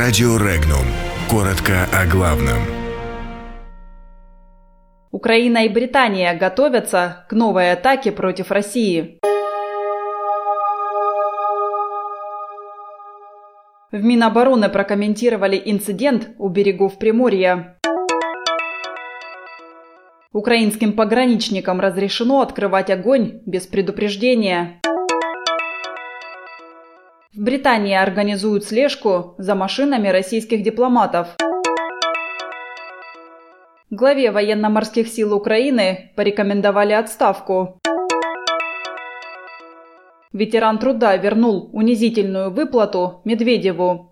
Радио Регнум. Коротко о главном. Украина и Британия готовятся к новой атаке против России. В Минобороны прокомментировали инцидент у берегов Приморья. Украинским пограничникам разрешено открывать огонь без предупреждения. В Британии организуют слежку за машинами российских дипломатов. Главе военно-морских сил Украины порекомендовали отставку. Ветеран труда вернул унизительную выплату Медведеву.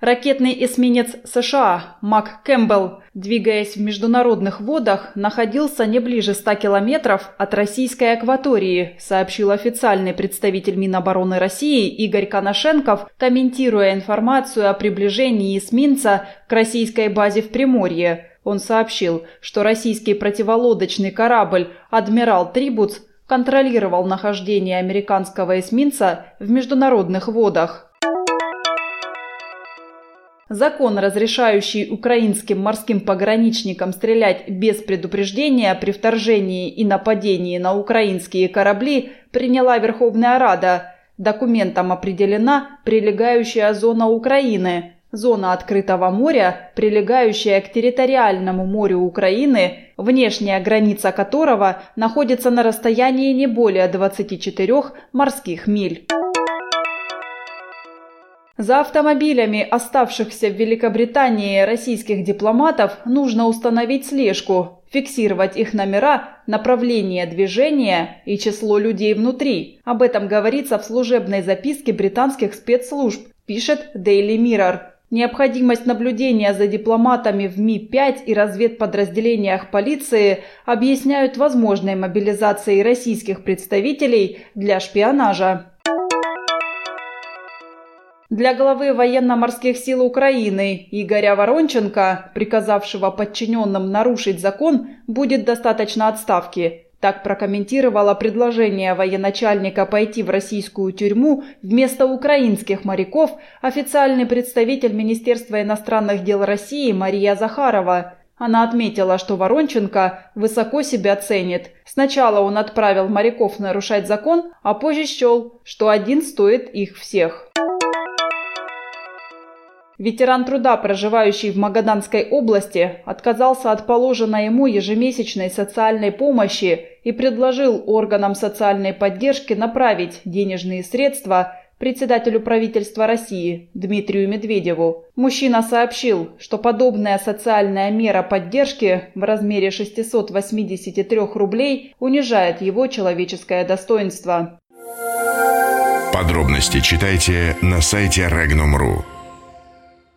Ракетный эсминец США Мак Кэмпбелл, двигаясь в международных водах, находился не ближе 100 километров от российской акватории, сообщил официальный представитель Минобороны России Игорь Коношенков, комментируя информацию о приближении эсминца к российской базе в Приморье. Он сообщил, что российский противолодочный корабль «Адмирал Трибуц» контролировал нахождение американского эсминца в международных водах. Закон, разрешающий украинским морским пограничникам стрелять без предупреждения при вторжении и нападении на украинские корабли, приняла Верховная Рада. Документом определена прилегающая зона Украины, зона открытого моря, прилегающая к территориальному морю Украины, внешняя граница которого находится на расстоянии не более 24 морских миль. За автомобилями оставшихся в Великобритании российских дипломатов нужно установить слежку, фиксировать их номера, направление движения и число людей внутри. Об этом говорится в служебной записке британских спецслужб, пишет Daily Mirror. Необходимость наблюдения за дипломатами в Ми-5 и разведподразделениях полиции объясняют возможной мобилизацией российских представителей для шпионажа. Для главы военно-морских сил Украины Игоря Воронченко, приказавшего подчиненным нарушить закон, будет достаточно отставки. Так прокомментировала предложение военачальника пойти в российскую тюрьму вместо украинских моряков официальный представитель Министерства иностранных дел России Мария Захарова. Она отметила, что Воронченко высоко себя ценит. Сначала он отправил моряков нарушать закон, а позже счел, что один стоит их всех. Ветеран труда, проживающий в Магаданской области, отказался от положенной ему ежемесячной социальной помощи и предложил органам социальной поддержки направить денежные средства председателю правительства России Дмитрию Медведеву. Мужчина сообщил, что подобная социальная мера поддержки в размере 683 рублей унижает его человеческое достоинство. Подробности читайте на сайте Regnum.ru.